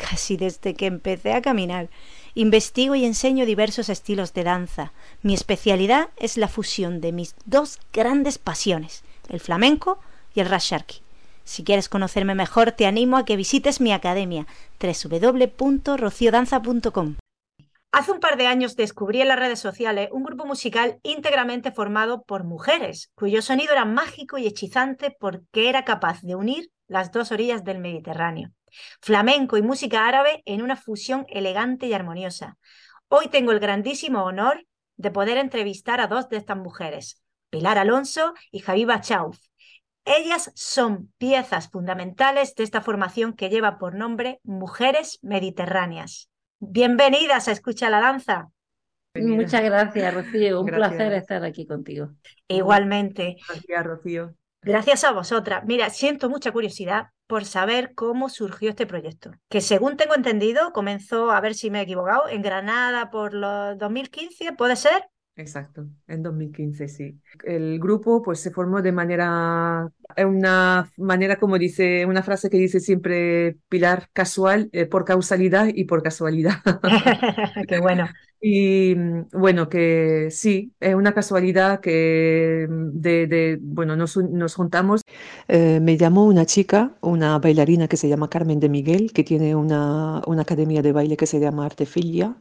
casi desde que empecé a caminar. Investigo y enseño diversos estilos de danza. Mi especialidad es la fusión de mis dos grandes pasiones, el flamenco y el rasharki. Si quieres conocerme mejor, te animo a que visites mi academia www.rociodanza.com. Hace un par de años descubrí en las redes sociales un grupo musical íntegramente formado por mujeres, cuyo sonido era mágico y hechizante porque era capaz de unir las dos orillas del Mediterráneo flamenco y música árabe en una fusión elegante y armoniosa. Hoy tengo el grandísimo honor de poder entrevistar a dos de estas mujeres, Pilar Alonso y Javiva Chauf. Ellas son piezas fundamentales de esta formación que lleva por nombre Mujeres Mediterráneas. Bienvenidas a Escucha la Danza. Muchas gracias, Rocío. Un placer estar aquí contigo. Igualmente. Gracias, Rocío. Gracias a vosotras. Mira, siento mucha curiosidad por saber cómo surgió este proyecto, que según tengo entendido comenzó, a ver si me he equivocado, en Granada por los 2015, ¿puede ser? Exacto, en 2015, sí. El grupo pues se formó de manera, una manera como dice, una frase que dice siempre Pilar, casual, eh, por causalidad y por casualidad. Qué bueno. Y bueno, que sí, es una casualidad que de, de bueno, nos, nos juntamos. Eh, me llamó una chica, una bailarina que se llama Carmen de Miguel, que tiene una, una academia de baile que se llama Artefilia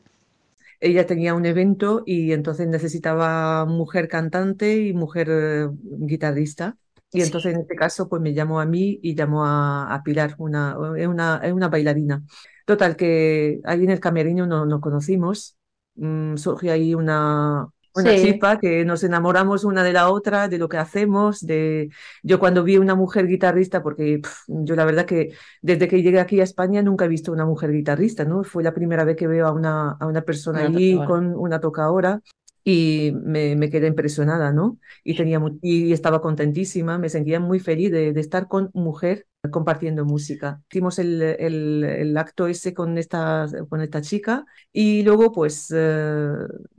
ella tenía un evento y entonces necesitaba mujer cantante y mujer eh, guitarrista. Y entonces en este caso pues me llamó a mí y llamó a, Pilar, una, una, una bailarina. Total, que ahí en el camerino no, nos conocimos, mm, surgió ahí una, una chispa que nos enamoramos una de la otra, de lo que hacemos, de yo cuando vi una mujer guitarrista, porque yo la verdad que desde que llegué aquí a España nunca he visto una mujer guitarrista, ¿no? Fue la primera vez que veo a una, a una persona allí con una tocadora y me, me, quedé impresionada, ¿no? Y, tenía, y estaba contentísima, me sentía muy feliz de, de estar con mujer compartiendo música. Hicimos el, el, el, acto ese con esta, con esta chica y luego pues eh,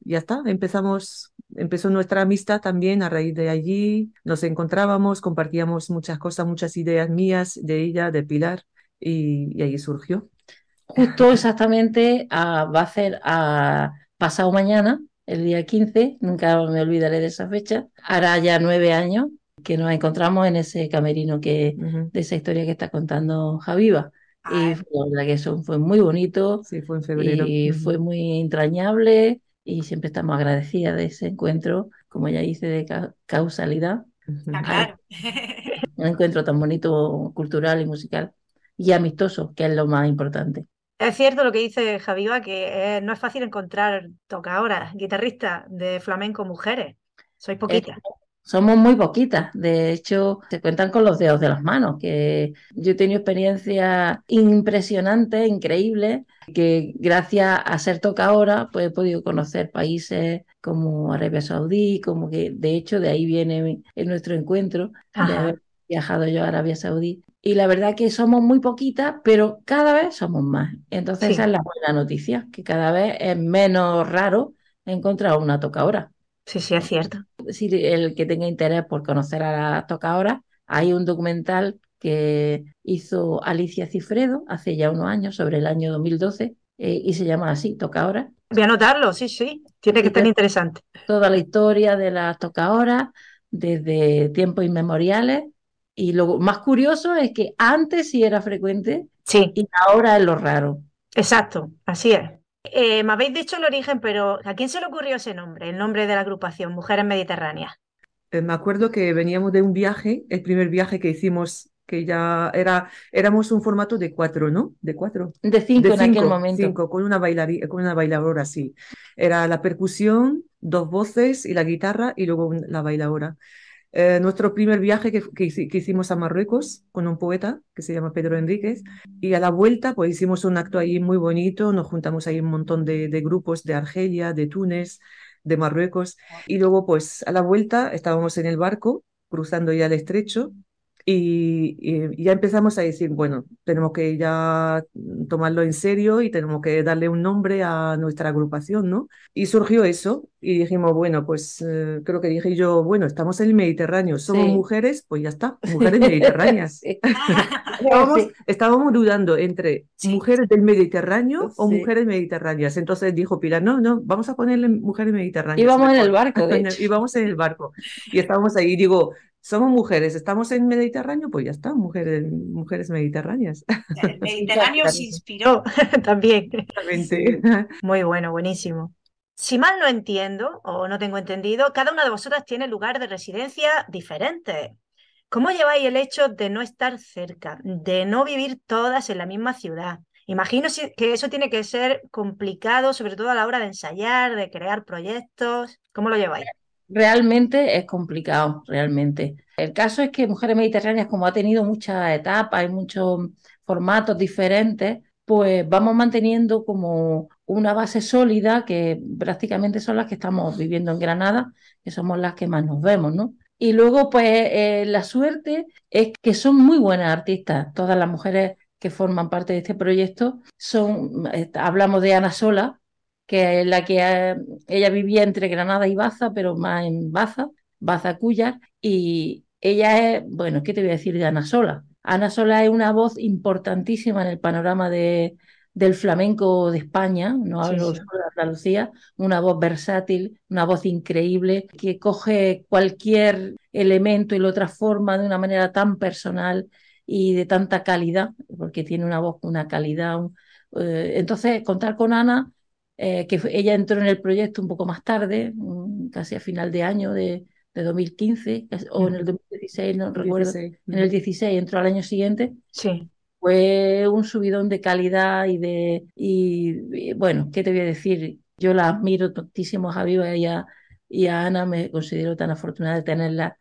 ya está, empezamos, empezó nuestra amistad también a raíz de allí, nos encontrábamos, compartíamos muchas cosas, muchas ideas mías de ella, de Pilar y, y ahí surgió. Justo exactamente va a ser a pasado mañana, el día 15, nunca me olvidaré de esa fecha, hará ya nueve años que nos encontramos en ese camerino que, de esa historia que está contando Javiva. Y la verdad que eso fue muy bonito. Sí, fue en febrero. Y fue muy entrañable y siempre estamos agradecidas de ese encuentro, como ya dice, de causalidad. Ah, claro. Un encuentro tan bonito, cultural y musical y amistoso, que es lo más importante. Es cierto lo que dice Javiva, que eh, no es fácil encontrar tocadoras, guitarristas de flamenco mujeres. Sois poquitas. Somos muy poquitas, de hecho se cuentan con los dedos de las manos, que yo he tenido experiencias impresionantes, increíbles, que gracias a ser tocadora pues he podido conocer países como Arabia Saudí, como que de hecho de ahí viene nuestro encuentro, de haber viajado yo a Arabia Saudí. Y la verdad que somos muy poquitas, pero cada vez somos más. Entonces esa es la buena noticia, que cada vez es menos raro encontrar una tocadora. Sí, sí, es cierto. Si el que tenga interés por conocer a la tocadora, hay un documental que hizo Alicia Cifredo hace ya unos años, sobre el año 2012, eh, y se llama así, Tocahoras. Voy a anotarlo, sí, sí, tiene que estar interesante. Toda la historia de las tocadoras desde tiempos inmemoriales. Y lo más curioso es que antes sí era frecuente sí. y ahora es lo raro. Exacto, así es. Eh, me habéis dicho el origen, pero ¿a quién se le ocurrió ese nombre, el nombre de la agrupación, Mujeres Mediterráneas? Eh, me acuerdo que veníamos de un viaje, el primer viaje que hicimos, que ya era, éramos un formato de cuatro, ¿no? De cuatro. De cinco en aquel momento. Cinco, con una, con una bailadora, sí. Era la percusión, dos voces y la guitarra y luego la bailadora. Eh, nuestro primer viaje que, que, hicimos a Marruecos con un poeta que se llama Pedro Enríquez y a la vuelta pues hicimos un acto ahí muy bonito, nos juntamos ahí un montón de, de grupos de Argelia, de Túnez, de Marruecos y luego pues a la vuelta estábamos en el barco cruzando ya el estrecho y, ya empezamos a decir, bueno, tenemos que ya tomarlo en serio y tenemos que darle un nombre a nuestra agrupación, ¿no? Y surgió eso y dijimos, bueno, pues eh, creo que dije yo, bueno, estamos en el Mediterráneo, somos mujeres, pues ya está, mujeres mediterráneas. estábamos, dudando entre mujeres del Mediterráneo o mujeres mediterráneas. Entonces dijo Pilar, no, no, vamos a ponerle mujeres mediterráneas. Íbamos en el barco, Íbamos en el barco. Y estábamos ahí, digo, somos mujeres, estamos en Mediterráneo, pues ya está, mujeres, mujeres mediterráneas. El Mediterráneo se inspiró también. Muy bueno, buenísimo. Si mal no entiendo o no tengo entendido, cada una de vosotras tiene lugar de residencia diferente. ¿Cómo lleváis el hecho de no estar cerca, de no vivir todas en la misma ciudad? Imagino que eso tiene que ser complicado, sobre todo a la hora de ensayar, de crear proyectos. ¿Cómo lo lleváis? Realmente es complicado, realmente. El caso es que Mujeres Mediterráneas, como ha tenido muchas etapas y muchos formatos diferentes, pues vamos manteniendo como una base sólida que prácticamente son las que estamos viviendo en Granada, que somos las que más nos vemos, ¿no? Y luego, pues eh, la suerte es que son muy buenas artistas, todas las mujeres que forman parte de este proyecto son, eh, hablamos de Ana Sola, que es la que eh, ella vivía entre Granada y Baza, pero más en Baza, Baza Cuyar, y ella es, bueno, ¿qué te voy a decir de Ana Sola? Ana Sola es una voz importantísima en el panorama de, del flamenco de España, no hablo solo de Andalucía, una voz versátil, una voz increíble, que coge cualquier elemento y lo transforma de una manera tan personal y de tanta calidad, porque tiene una voz, una calidad. Eh, entonces, contar con Ana eh, que ella entró en el proyecto un poco más tarde, casi a final de año de, 2015, o en el 2016, no recuerdo, en el 16 entró al año siguiente. Sí. Fue un subidón de calidad y de, y, bueno, ¿qué te voy a decir? Yo la admiro tantísimo a Javiva y a, y a Ana, me considero tan afortunada de tenerla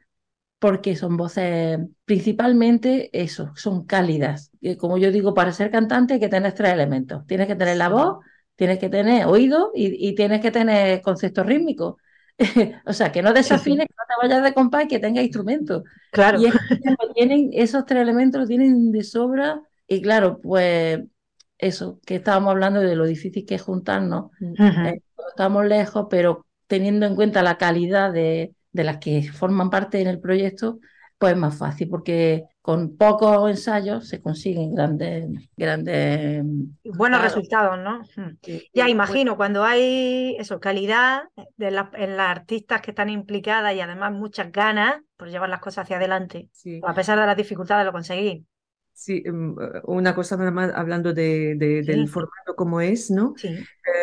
porque son voces principalmente eso, son cálidas. Como yo digo, para ser cantante hay que tener tres elementos. Tienes que tener la voz, tienes que tener oído y, tienes que tener concepto rítmico. o sea, que no desafines, que no te vayas de compás y que tenga instrumentos. Claro. Y es que tienen, esos tres elementos los tienen de sobra. Y claro, pues eso, que estábamos hablando de lo difícil que es juntarnos. Eh, estamos lejos, pero teniendo en cuenta la calidad de, de las que forman parte en el proyecto, pues es más fácil, porque con pocos ensayos se consiguen grandes, grandes buenos resultados, ¿no? Hmm. ya imagino, cuando hay eso, calidad de en las artistas que están implicadas y además muchas ganas por llevar las cosas hacia adelante, a pesar de las dificultades lo conseguir. Sí, em, eh, una cosa nada más hablando de, del formato como es, ¿no? Sí.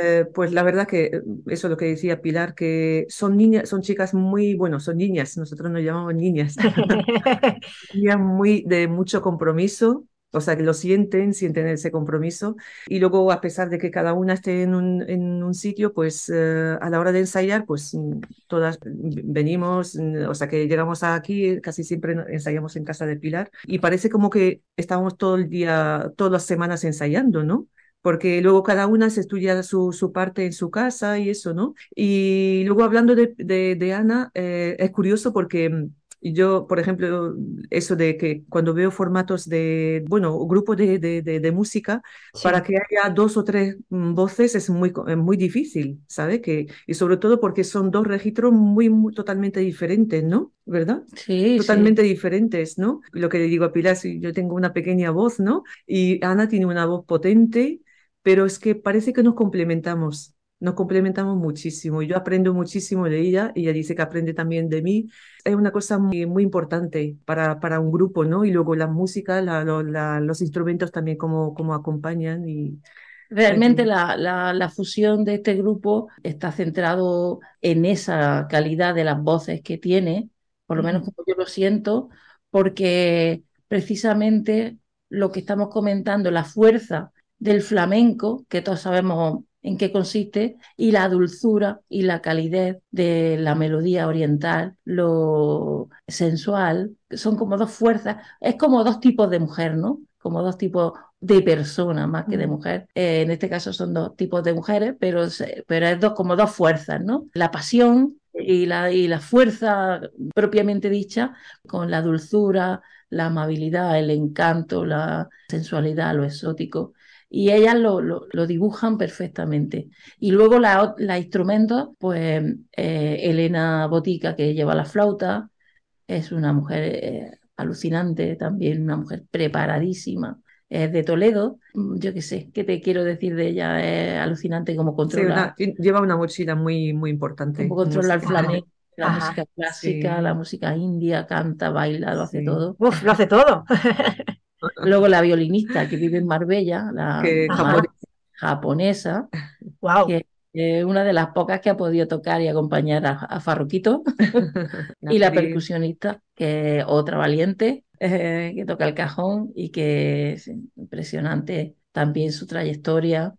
Eh, pues la verdad que eh, eso es lo que decía Pilar, que son niñas, son chicas muy, bueno, son niñas, nosotros nos llamamos niñas, niñas muy de mucho compromiso, o sea, que lo sienten, sienten ese compromiso. Y luego, a pesar de que cada una esté en un, en un sitio, pues eh, a la hora de ensayar, pues mm, todas venimos, mm, o sea, que llegamos aquí, casi siempre ensayamos en casa de Pilar, y parece como que estamos todo el día, todas las semanas ensayando, ¿no? porque luego cada una se estudia su, su, parte en su casa y eso, ¿no? Y luego hablando de, de, Ana, eh, es curioso porque mm, yo, por ejemplo, eso de que cuando veo formatos de, bueno, grupos de, de, de, música, para que haya dos o tres mm, voces es muy, muy difícil, ¿sabe? Que, y sobre todo porque son dos registros muy, muy totalmente diferentes, ¿no? ¿Verdad? Sí. Totalmente diferentes, ¿no? Lo que le digo a Pilar, si yo tengo una pequeña voz, ¿no? Y Ana tiene una voz potente, pero es que parece que nos complementamos nos complementamos muchísimo. Yo aprendo muchísimo de ella y ella dice que aprende también de mí. Es una cosa muy, muy importante para, para un grupo, ¿no? Y luego la música, los instrumentos también como, como acompañan y... Realmente la, la, fusión de este grupo está centrado en esa calidad de las voces que tiene, por lo menos como yo lo siento, porque precisamente lo que estamos comentando, la fuerza del flamenco, que todos sabemos en qué consiste y la dulzura y la calidez de la melodía oriental, lo sensual, son como dos fuerzas, es como dos tipos de mujer, ¿no? Como dos tipos de persona más que de mujer. Eh, en este caso son dos tipos de mujeres, pero, pero es dos, como dos fuerzas, ¿no? La pasión y la, y la fuerza propiamente dicha con la dulzura, la amabilidad, el encanto, la sensualidad, lo exótico. Y ellas lo, lo, dibujan perfectamente. Y luego la, la instrumentos, pues eh, Elena Botica, que lleva la flauta, es una mujer eh, alucinante también, una mujer preparadísima es de Toledo, mm, yo qué sé, ¿qué te quiero decir de ella? Es alucinante como controla. lleva una mochila muy, muy importante. Como controla el flamenco, la música clásica, la música india, canta, baila, lo hace todo. Uf, lo hace todo. Luego la violinista que vive en Marbella, la japonesa, wow. que es una de las pocas que ha podido tocar y acompañar a, a Farruquito. y la percusionista, que es otra valiente, eh, que toca el cajón y que es impresionante también su trayectoria.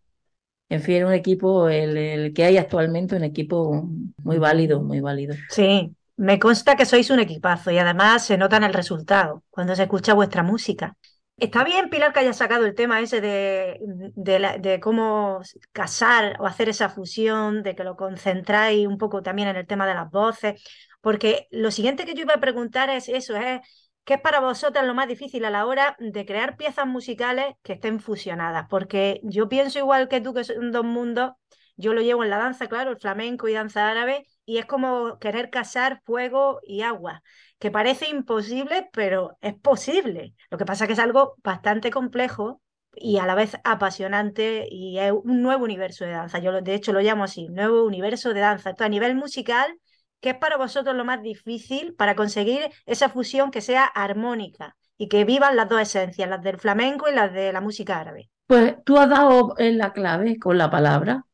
En fin, un equipo, el, que hay actualmente, un equipo muy válido, muy válido. Sí, me consta que sois un equipazo y además se nota en el resultado cuando se escucha vuestra música. Está bien, Pilar, que haya sacado el tema ese de, de, cómo casar o hacer esa fusión, de que lo concentráis un poco también en el tema de las voces, porque lo siguiente que yo iba a preguntar es eso, es ¿Qué es para vosotras lo más difícil a la hora de crear piezas musicales que estén fusionadas? Porque yo pienso igual que tú, que son dos mundos, yo lo llevo en la danza, claro, el flamenco y danza árabe, y es como querer casar fuego y agua, que parece imposible, pero es posible. Lo que pasa es que es algo bastante complejo y a la vez apasionante y es un nuevo universo de danza. Yo de hecho lo llamo así, nuevo universo de danza. Esto a nivel musical ¿Qué es para vosotros lo más difícil para conseguir esa fusión que sea armónica y que vivan las dos esencias, las del flamenco y las de la música árabe? Pues tú has dado en la clave con la palabra,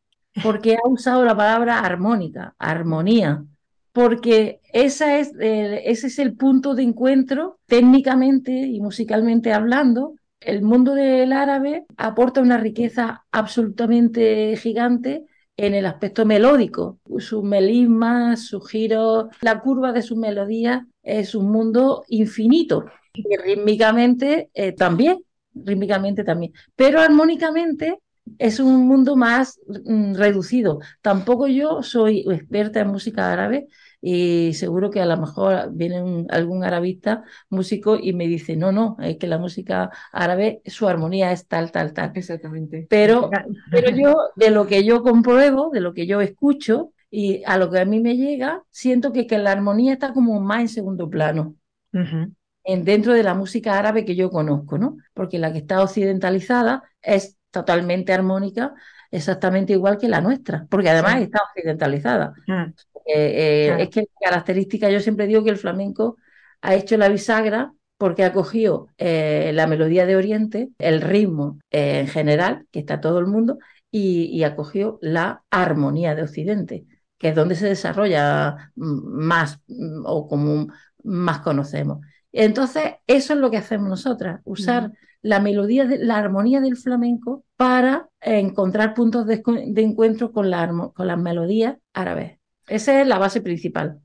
porque has usado la palabra armónica, armonía, porque esa es, ese es el punto de encuentro técnicamente y musicalmente hablando. El mundo del árabe aporta una riqueza absolutamente gigante en el aspecto melódico. Sus melismas, sus giros, la curva de sus melodías es un mundo infinito. Rítmicamente eh, también, rítmicamente también. Pero armónicamente es un mundo más mm, reducido. Tampoco yo soy experta en música árabe, y seguro que a lo mejor viene algún arabista músico y me dice, no, no, es que la música árabe, su armonía es tal, tal, tal. Exactamente. Pero, pero yo, de lo que yo compruebo, de lo que yo escucho y a lo que a mí me llega, siento que, que la armonía está como más en segundo plano. en, dentro de la música árabe que yo conozco, ¿no? Porque la que está occidentalizada es totalmente armónica, exactamente igual que la nuestra, porque además está occidentalizada. Mm. Eh, eh, es que la característica, yo siempre digo que el flamenco ha hecho la bisagra porque ha cogido eh, la melodía de Oriente, el ritmo en general, que está todo el mundo, y, ha cogido la armonía de Occidente, que es donde se desarrolla más mm, o como más conocemos. Entonces, eso es lo que hacemos nosotras, usar la melodía, de, la armonía del flamenco para encontrar puntos de, encuentro con, la, con las melodías árabes. Esa es la base principal.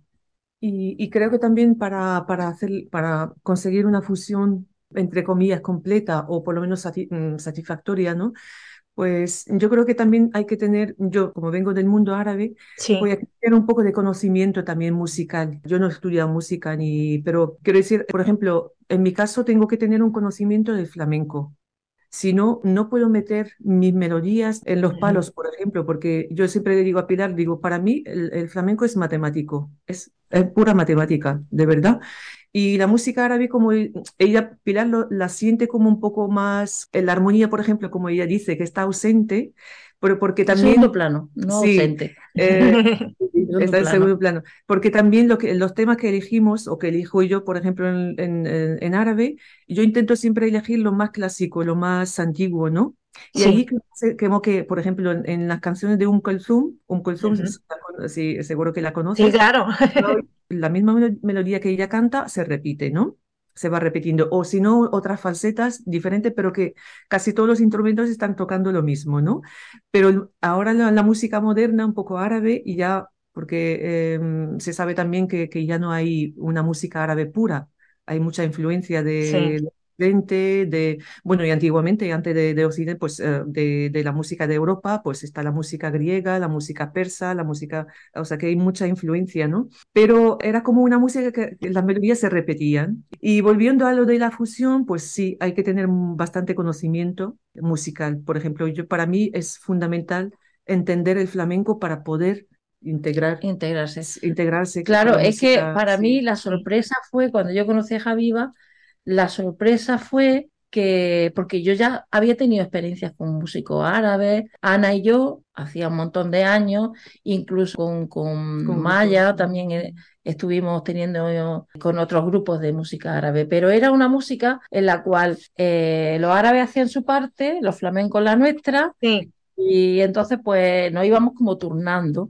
Y, creo que también para, para, hacer, para conseguir una fusión, entre comillas, completa o por lo menos mm, satisfactoria, ¿no? Pues yo creo que también hay que tener, yo como vengo del mundo árabe, voy a tener un poco de conocimiento también musical. Yo no he estudiado música ni, pero quiero decir, por ejemplo, en mi caso tengo que tener un conocimiento del flamenco. Si no, no puedo meter mis melodías en los palos, por ejemplo, porque yo siempre le digo a Pilar, digo, para mí el, flamenco es matemático, es, pura matemática, de verdad. Y la música árabe, como ella, Pilar, la siente como un poco más, en la armonía, por ejemplo, como ella dice, que está ausente, pero porque también... Segundo plano, no ausente. Eh, está en segundo plano. Porque también lo que, los temas que elegimos, o que elijo yo, por ejemplo, en, en, árabe, yo intento siempre elegir lo más clásico, lo más antiguo, ¿no? Y ahí como que, por ejemplo, en, las canciones de Un Kulthum, Un Kulthum, seguro que la conoces. Sí, claro. La misma melodía que ella canta se repite, ¿no? Se va repitiendo, o si no, otras falsetas diferentes, pero que casi todos los instrumentos están tocando lo mismo, ¿no? Pero ahora la, música moderna, un poco árabe, y ya, porque em, se sabe también que, que, ya no hay una música árabe pura, hay mucha influencia de, de, bueno, y antiguamente, antes de, de Occidente, pues eh, de, de, la música de Europa, pues está la música griega, la música persa, la música, o sea que hay mucha influencia, ¿no? Pero era como una música que las melodías se repetían. Y volviendo a lo de la fusión, pues sí, hay que tener bastante conocimiento musical. Por ejemplo, yo para mí es fundamental entender el flamenco para poder integrar integrarse integrarse claro es que para mí la sorpresa fue cuando yo conocí a Javiva la sorpresa fue que, porque yo ya había tenido experiencias con músicos árabes, Ana y yo, hacía un montón de años, incluso con, con, Maya también eh, estuvimos teniendo con otros grupos de música árabe, pero era una música en la cual eh, los árabes hacían su parte, los flamencos la nuestra, y entonces pues nos íbamos como turnando.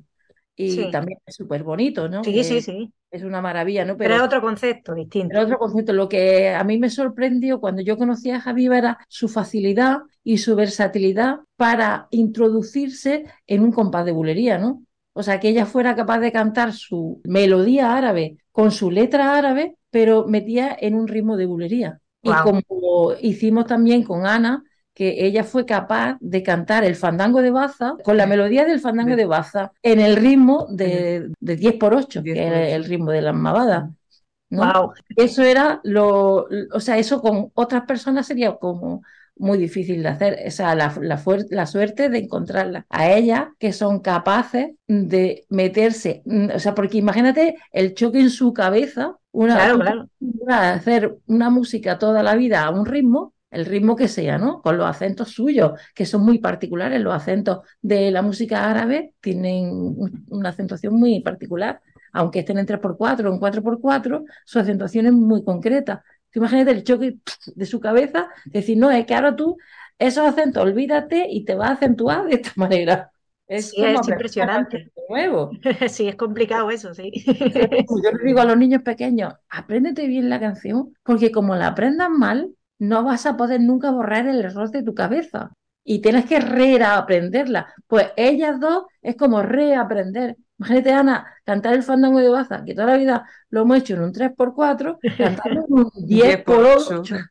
Y también es súper bonito, ¿no? Sí, sí, sí es una maravilla, ¿no? Pero, es otro concepto distinto. Pero otro concepto. Lo que a mí me sorprendió cuando yo conocí a Javiva era su facilidad y su versatilidad para introducirse en un compás de bulería, ¿no? O sea, que ella fuera capaz de cantar su melodía árabe con su letra árabe, pero metía en un ritmo de bulería. Y como hicimos también con Ana, que ella fue capaz de cantar el fandango de Baza con la melodía del fandango de Baza en el ritmo de, 10 por 8, que el ritmo de la mavada. Wow. Eso era lo, o sea, eso con otras personas sería como muy difícil de hacer. O sea, la, la, suerte de encontrarlas a ellas que son capaces de meterse, mm, o sea, porque imagínate el choque en su cabeza, una, claro, claro. hacer una música toda la vida a un ritmo el ritmo que sea, ¿no? Con los acentos suyos, que son muy particulares. Los acentos de la música árabe tienen una acentuación muy particular. Aunque estén en 3x4 o en 4x4, su acentuación es muy concreta. Imagínate el choque de su cabeza, decir, no, es que ahora tú esos acentos, olvídate y te vas a acentuar de esta manera. Es, sí, es impresionante. Nuevo. sí, es complicado eso, sí. Yo le digo a los niños pequeños, apréndete bien la canción, porque como la aprendan mal, no vas a poder nunca borrar el error de tu cabeza y tienes que reaprenderla. Pues ellas dos es como reaprender. Imagínate, Ana, cantar el fandango de Baza, que toda la vida lo hemos hecho en un 3x4, cantarlo en un 10x8.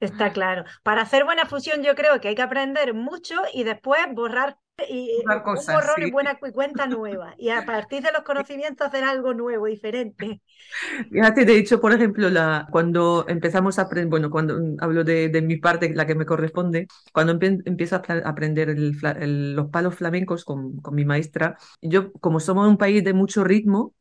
Está claro. Para hacer buena fusión yo creo que hay que aprender mucho y después borrar y un borrón y buena cuenta nueva. Y a partir de los conocimientos hacer algo nuevo, diferente. Fíjate, de hecho, por ejemplo, la, cuando empezamos a aprender, bueno, cuando hablo de, de, mi parte, la que me corresponde, cuando empiezo a aprender el, los palos flamencos con, con mi maestra, yo, como somos un país de mucho ritmo,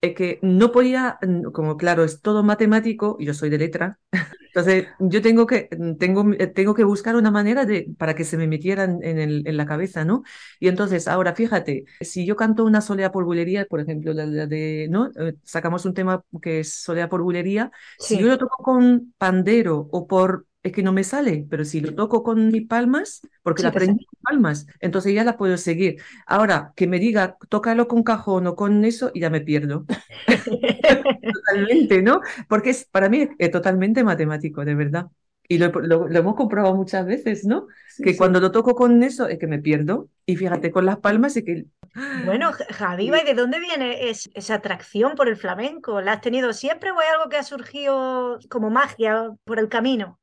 es que no podía, como claro, es todo matemático, yo soy de letra, entonces yo tengo que, tengo, tengo que buscar una manera de, para que se me metieran en, el, en la cabeza, ¿no? Y entonces, ahora fíjate, si yo canto una solea por bulería, por ejemplo, la, de, ¿no? Eh, sacamos un tema que es solea por bulería, si yo lo toco con pandero o por es que no me sale, pero si lo toco con mis palmas, porque la aprendí con palmas, entonces ya la puedo seguir. Ahora, que me diga, tócalo con cajón o con eso, y ya me pierdo. totalmente, ¿no? Porque es, para mí es totalmente matemático, de verdad. Y lo, hemos comprobado muchas veces, ¿no? que cuando lo toco con eso es que me pierdo. Y fíjate, con las palmas es que... Bueno, Javiva, ¿y de dónde viene esa atracción por el flamenco? ¿La has tenido siempre o es algo que ha surgido como magia por el camino?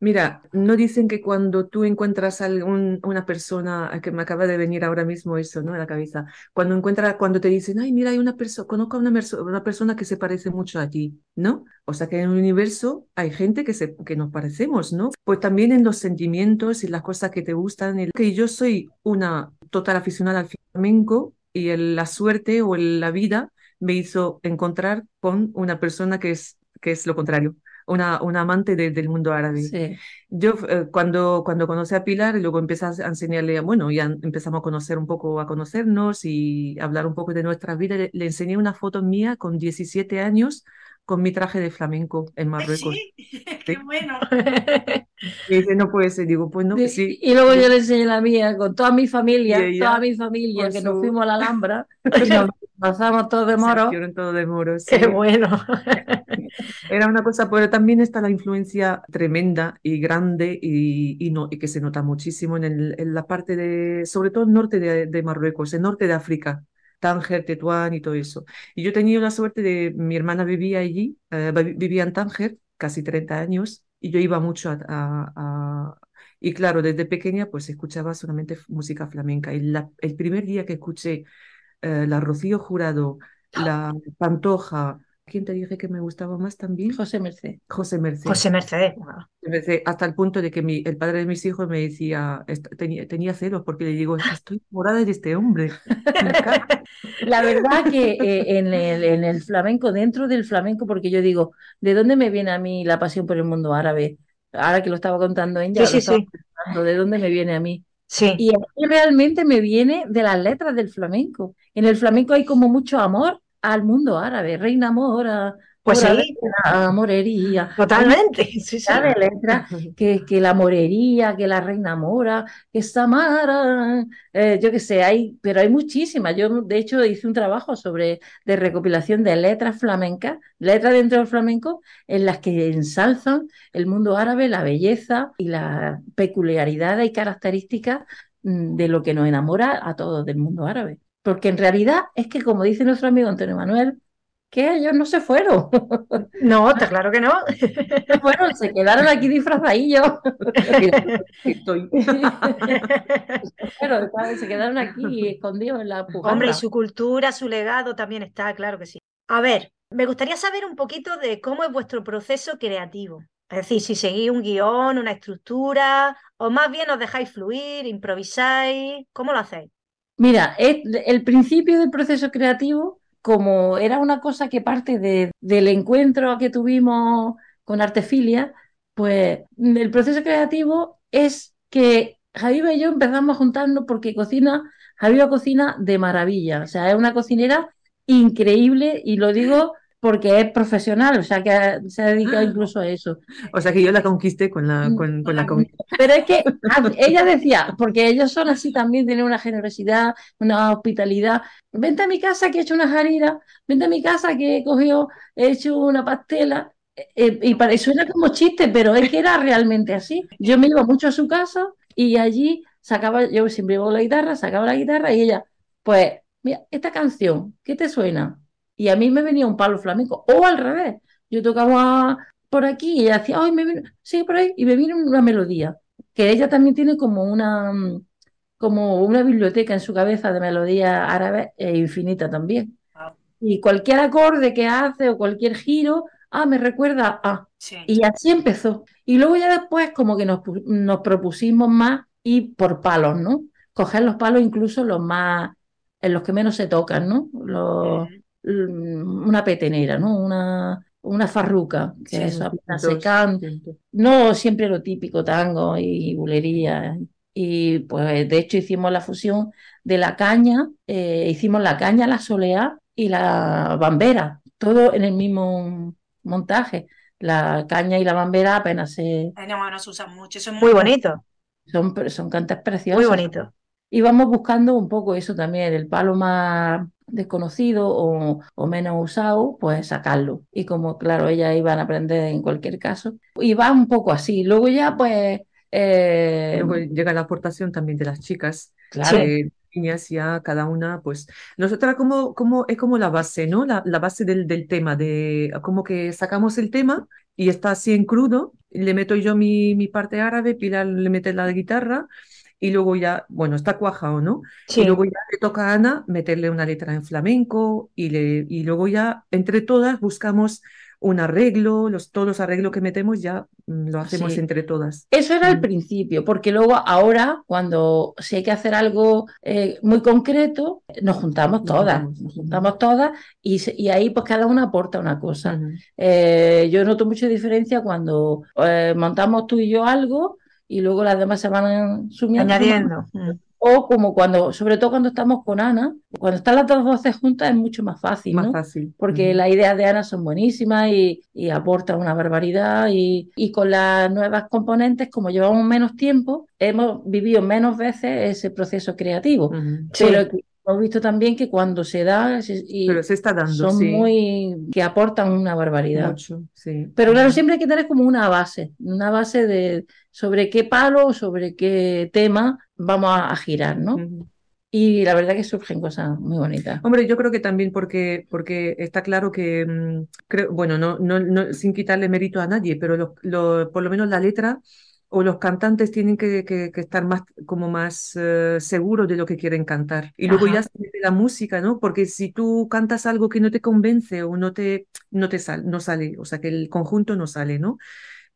Mira, no dicen que cuando tú encuentras a una persona, que me acaba de venir ahora mismo eso, ¿no? A la cabeza, cuando encuentras, cuando te dicen, ay, mira, hay una persona, conozco a una, persona que se parece mucho a ti, ¿no? O sea que en el universo hay gente que, se, que nos parecemos, ¿no? Pues también en los sentimientos y las cosas que te gustan, el, que yo soy una total aficionada al flamenco y la suerte o la vida me hizo encontrar con una persona que es, que es lo contrario una, una amante del mundo árabe. Yo eh, cuando, cuando conocí a Pilar y luego empecé a enseñarle, bueno, ya empezamos a conocer un poco, a conocernos y hablar un poco de nuestra vida, le, enseñé una foto mía con 17 años con mi traje de flamenco en Marruecos. este. Qué bueno. Y dice, no puede ser. Digo, pues no, que sí. Y luego yo le enseñé la mía con toda mi familia, ella, toda mi familia, que su- nos fuimos a la Alhambra y nos pasamos todos de Se moro. hicieron todo de moro, sí. Qué bueno. Era una cosa, pero también está la influencia tremenda y grande y, y no, y que se nota muchísimo en, el- en la parte de, sobre todo el norte de, de Marruecos, el norte de África, Tánger, Tetuán y todo eso. Y yo he tenido la suerte de, mi hermana vivía allí, eh, vi- vivía en Tánger, casi 30 años, y yo iba mucho a, a- a- y claro, desde pequeña pues escuchaba solamente música flamenca. Y la- el primer día que escuché eh, la Rocío Jurado, la Pantoja, ¿quién te dije que me gustaba más también? José Merced. José Merced. José. Merced, hasta el punto de que mi, el padre de mis hijos me decía, tenía, tenía celos porque le digo, estoy enamorada de este hombre. Me encanta". La verdad que eh, en el, en el flamenco, dentro del flamenco, porque yo digo, ¿de dónde me viene a mí la pasión por el mundo árabe? Ahora que lo estaba contando ella, Sí, lo sí, estaba sí. pensando, ¿de dónde me viene a mí? Sí. Y a mí realmente me viene de las letras del flamenco. En el flamenco hay como mucho amor al mundo árabe, reina mora, Pues hora sí, la morería. Totalmente. Sí, sí. una de letras que, que la morería, que la reina mora, que Samara, eh, yo qué sé, hay, pero hay muchísimas. Yo, de hecho, hice un trabajo sobre de recopilación de letras flamencas, letras dentro del flamenco, en las que ensalzan el mundo árabe, la belleza y las peculiaridades y características mm, de lo que nos enamora a todos del mundo árabe. Porque en realidad es que, como dice nuestro amigo Antonio Manuel, que ellos no se fueron, No, está claro que no. se fueron, se quedaron aquí disfrazadillos. Estoy. Se quedaron aquí escondidos en la pujarra. Hombre, y su cultura, su legado también está, claro que sí. A ver, me gustaría saber un poquito de cómo es vuestro proceso creativo. Es decir, si seguís un guion, una estructura, o más bien os dejáis fluir, improvisáis, ¿cómo lo hacéis? Mira, el principio del proceso creativo, como era una cosa que parte de- del encuentro que tuvimos con Artefilia, pues el proceso creativo es que Javiva y yo empezamos a juntarnos porque cocina, Javiva cocina de maravilla, o sea, es una cocinera increíble y lo digo porque es profesional, o sea, que se ha dedicado incluso a eso. O sea que yo la conquisté con la, con, con la comida. Pero es que ella decía, porque ellos son así también, tienen una generosidad, una hospitalidad. Vente a mi casa que he hecho una jarira, vente a mi casa que he cogido, he hecho una pastela. Eh, eh, y para, suena como chiste, pero es que era realmente así. Yo me iba mucho a su casa y allí sacaba, yo siempre llevo la guitarra, sacaba la guitarra y ella, pues, mira, esta canción, ¿qué te suena? Y a mí me venía un palo flamenco, o al revés. Yo tocaba por aquí y ella decía, ay, me viene, sí, por ahí, y me viene una melodía, que ella también tiene como una, mm, como una biblioteca en su cabeza de melodías árabes e infinita también. Y cualquier acorde que hace o cualquier giro, ah, me recuerda a. Sí. Y así empezó. Y luego ya después como que nos, nos propusimos más ir por palos, ¿no? Coger los palos incluso los más, en los que menos se tocan, ¿no? Los, una petenera, ¿no? Una, una farruca, que Sí, eso apenas se canta. No siempre lo típico, tango y bulería. Y pues de hecho hicimos la fusión de la caña, eh, hicimos la caña, la soleá y la bambera, todo en el mismo montaje. La caña y la bambera apenas se... no, no se usan mucho, eso es muy bonito, Son, son cantas muy preciosas. bonito. Y vamos buscando un poco eso también, el palo más desconocido o, o menos usado, pues sacarlo. Y como, claro, ellas iban a aprender en cualquier caso. Y va un poco así. Luego ya, pues, eh, Luego llega la aportación también de las chicas, claro, de niñas ya cada una, pues nosotras como, como es como la base, ¿no? La, la base del, del tema, de como que sacamos el tema y está así en crudo, le meto yo mi, mi parte árabe, Pilar le mete la guitarra y luego ya, bueno, está cuajado, ¿no? Y Sí. luego ya le toca a Ana meterle una letra en flamenco y, le, y luego ya entre todas buscamos un arreglo, los, todos los arreglos que metemos ya mm, lo hacemos Sí. entre todas. Eso era al Mm. principio, porque luego ahora, cuando si hay que hacer algo eh, muy concreto, nos juntamos Nos todas, juntamos. nos juntamos todas y, y ahí pues cada una aporta una cosa. Eh, yo noto mucha diferencia cuando eh, montamos tú y yo algo y luego las demás se van sumiendo. Añadiendo. Mm. O como cuando, sobre todo cuando estamos con Ana, cuando están las dos voces juntas es mucho más fácil, Más ¿no? fácil. Porque las ideas de Ana son buenísimas y, y aportan una barbaridad. Y, y con las nuevas componentes, como llevamos menos tiempo, hemos vivido menos veces ese proceso creativo. Sí. Pero hemos visto también que cuando se da se- y Pero se está dando, son sí. muy que aportan una barbaridad. Mucho, sí. Pero claro, siempre hay que tener como una base, una base de sobre qué palo, sobre qué tema vamos a, a girar, ¿no? Y la verdad que surgen cosas muy bonitas. Hombre, yo creo que también porque, porque está claro que, mm, creo, bueno, no, no, no, sin quitarle mérito a nadie, pero lo- lo- por lo menos la letra o los cantantes tienen que, que- que estar más, como más eh, seguros de lo que quieren cantar. Y luego Ajá. ya se mete la música, ¿no? Porque si tú cantas algo que no te convence o no te, no te sal- no sale, o sea, que el conjunto no sale, ¿no?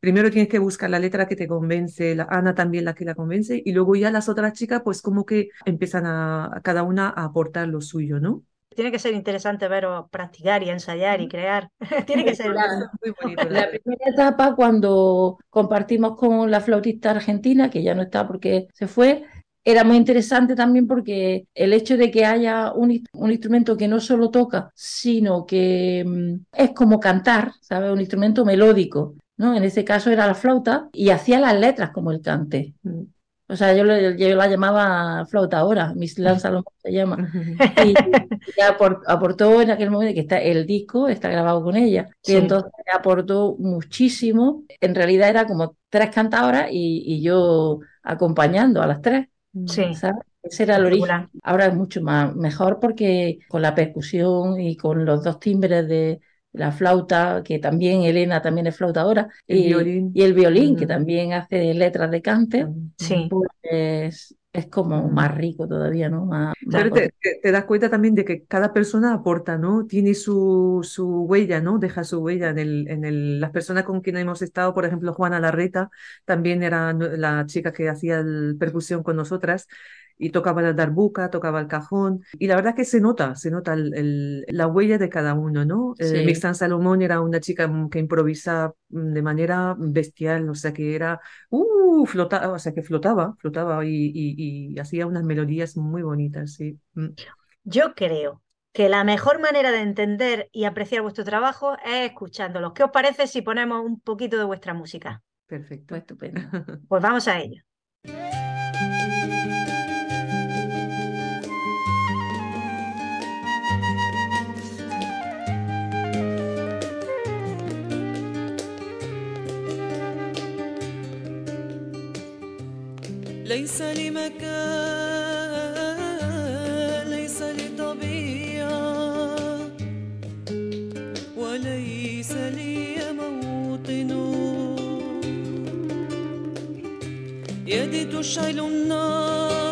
Primero tienes que buscar la letra que te convence, la Ana también la que la convence, y luego ya las otras chicas, pues como que empiezan a, a cada una a aportar lo suyo, ¿no? Tiene que ser interesante veros practicar y ensayar y crear. Tiene que ser. Claro. Muy bonito, la primera etapa, cuando compartimos con la flautista argentina, que ya no está porque se fue, era muy interesante también porque el hecho de que haya un, un instrumento que no solo toca, sino que mm, es como cantar, ¿sabes? Un instrumento melódico, ¿no? En ese caso era la flauta y hacía las letras como el cante. O sea, yo, le- yo la llamaba flauta ahora, Miss Lan Salomón se llama. Y, y apor- aportó en aquel momento que está el disco está grabado con ella Sí. y entonces aportó muchísimo en realidad era como tres cantadoras y, y yo acompañando a las tres Sí. ¿sabes? ese era el origen ahora es mucho más mejor porque con la percusión y con los dos timbres de la flauta que también Elena también es flautadora El y, violín. y el violín que Ujú. también hace letras de cante Sí. pues es como más rico todavía no más, más Pero te, te- te das cuenta también de que cada persona aporta, ¿no? Tiene su, su huella, ¿no? Deja su huella en el, en el, las personas con quien hemos estado, por ejemplo, Juana Larreta, también era la chica que hacía el percusión con nosotras y tocaba la darbuca, tocaba el cajón. Y la verdad que se nota, se nota el- el- la huella de cada uno, ¿no? Eh, Sí. Mixtan Salomón era una chica que improvisa mm, de manera bestial, o sea que era, uh, flota, o sea que flotaba, flotaba y, y, y hacía unas melodías muy bonitas, sí. Mm. Yo creo que la mejor manera de entender y apreciar vuestro trabajo es escuchándolos. ¿Qué os parece si ponemos un poquito de vuestra música? Perfecto. pues estupendo Pues vamos a ello. ليس لي مكان ليس لي طبيعة وليس لي موطن. يدي تشعل النار.